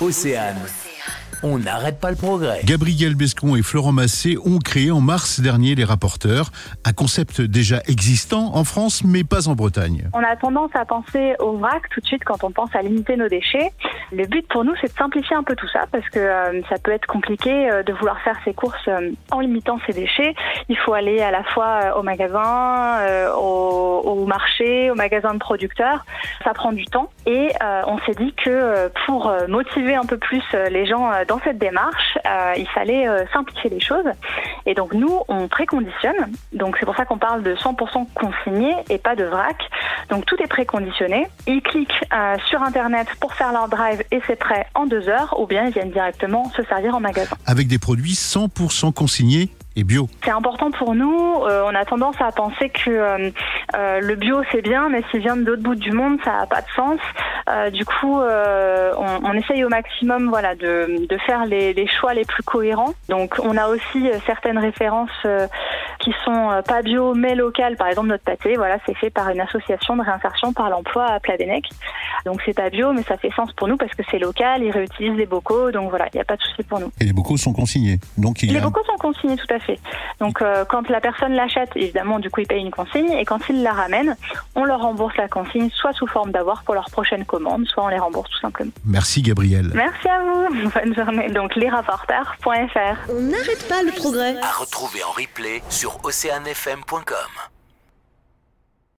Océane. On n'arrête pas le progrès. Gabriel Bescon et Florent Massé ont créé en mars dernier les rapporteurs, un concept déjà existant en France mais pas en Bretagne. On a tendance à penser au vrac tout de suite quand on pense à limiter nos déchets. Le but pour nous, c'est de simplifier un peu tout ça parce que euh, ça peut être compliqué euh, de vouloir faire ses courses euh, en limitant ses déchets. Il faut aller à la fois euh, au magasin, euh, au, au marché, au magasin de producteurs. Ça prend du temps et euh, on s'est dit que pour motiver un peu plus les gens dans cette démarche, il fallait simplifier les choses. Et donc nous, on préconditionne. Donc c'est pour ça qu'on parle de 100% consigné et pas de vrac. Donc tout est préconditionné. Ils cliquent euh, sur Internet pour faire leur drive et c'est prêt en deux heures, ou bien ils viennent directement se servir en magasin. Avec des produits 100% consignés et bio. C'est important pour nous. Euh, on a tendance à penser que euh, euh, le bio c'est bien, mais s'il vient de l'autre bout du monde, ça n'a pas de sens. Euh, du coup, euh, on, on essaye au maximum, voilà, de, de faire les, les choix les plus cohérents. Donc, on a aussi euh, certaines références euh, qui sont pas bio mais locales. Par exemple, notre pâté, voilà, c'est fait par une association de réinsertion par l'emploi à Plavennec. Donc, c'est pas bio, mais ça fait sens pour nous parce que c'est local. Ils réutilisent les bocaux, donc voilà, il n'y a pas de souci pour nous. Et les bocaux sont consignés. Donc il Les a bocaux sont consignés, tout à fait. Donc, euh, quand la personne l'achète, évidemment, du coup, ils payent une consigne. Et quand ils la ramènent, on leur rembourse la consigne, soit sous forme d'avoir pour leur prochaine commande, soit on les rembourse tout simplement. Merci Gabriel. Merci à vous. Bonne journée. Donc, lesrapporteurs.fr. On n'arrête pas le progrès. À retrouver en replay sur oceanfm.com.